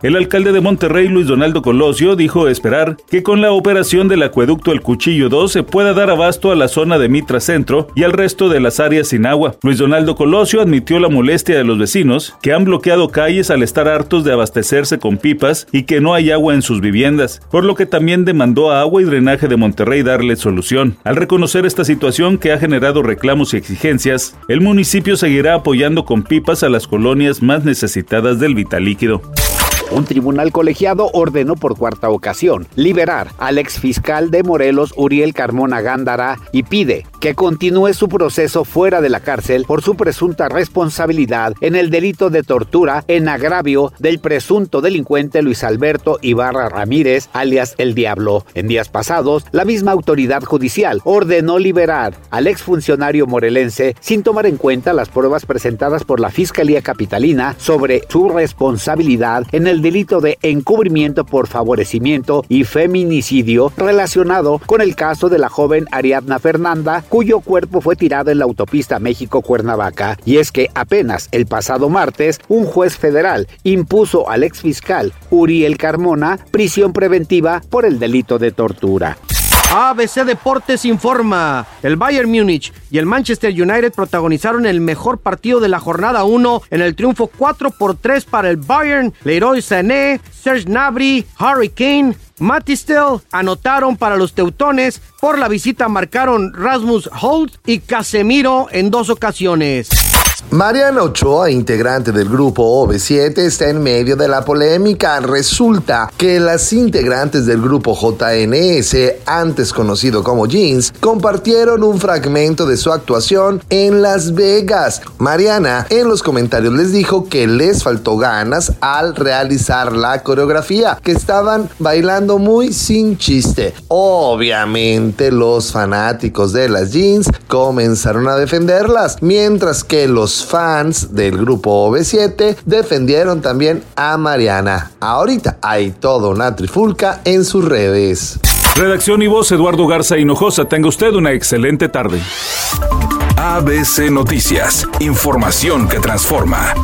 El alcalde de Monterrey, Luis Donaldo Colosio, dijo esperar que con la operación del acueducto El Cuchillo 2 se pueda dar abasto a la zona de Mitra Centro y al resto de las áreas sin agua. Luis Donaldo Colosio admitió la molestia de los vecinos que han bloqueado calles al estar hartos de abastecerse con pipas y que no hay agua en sus viviendas, por lo que también demandó a Agua y Drenaje de Monterrey darle solución. Al reconocer esta situación que ha generado reclamos y exigencias, el municipio seguirá apoyando con pipas a las colonias más necesitadas del vital líquido. Un tribunal colegiado ordenó por cuarta ocasión liberar al ex fiscal de Morelos, Uriel Carmona Gándara, y pide que continúe su proceso fuera de la cárcel por su presunta responsabilidad en el delito de tortura en agravio del presunto delincuente Luis Alberto Ibarra Ramírez, alias El Diablo. En días pasados, la misma autoridad judicial ordenó liberar al exfuncionario morelense sin tomar en cuenta las pruebas presentadas por la Fiscalía Capitalina sobre su responsabilidad en el delito de encubrimiento por favorecimiento y feminicidio relacionado con el caso de la joven Ariadna Fernanda, cuyo cuerpo fue tirado en la autopista México-Cuernavaca. Y es que apenas el pasado martes, un juez federal impuso al exfiscal Uriel Carmona prisión preventiva por el delito de tortura. ABC Deportes informa. El Bayern Múnich y el Manchester United protagonizaron el mejor partido de la jornada 1 en el triunfo 4 por 3 para el Bayern. Leroy Sané, Serge Gnabry, Harry Kane, Matistel anotaron para los teutones. Por la visita marcaron Rasmus Holt y Casemiro en dos ocasiones. Mariana Ochoa, integrante del grupo OV7, está en medio de la polémica. Resulta que las integrantes del grupo JNS, antes conocido como Jeans, compartieron un fragmento de su actuación en Las Vegas. Mariana en los comentarios les dijo que les faltó ganas al realizar la coreografía, que estaban bailando muy sin chiste. Obviamente los fanáticos de las Jeans comenzaron a defenderlas, mientras que los fans del grupo OV7 defendieron también a Mariana. Ahorita hay toda una trifulca en sus redes. Redacción y voz Eduardo Garza Hinojosa. Tenga usted una excelente tarde. ABC Noticias. Información que transforma.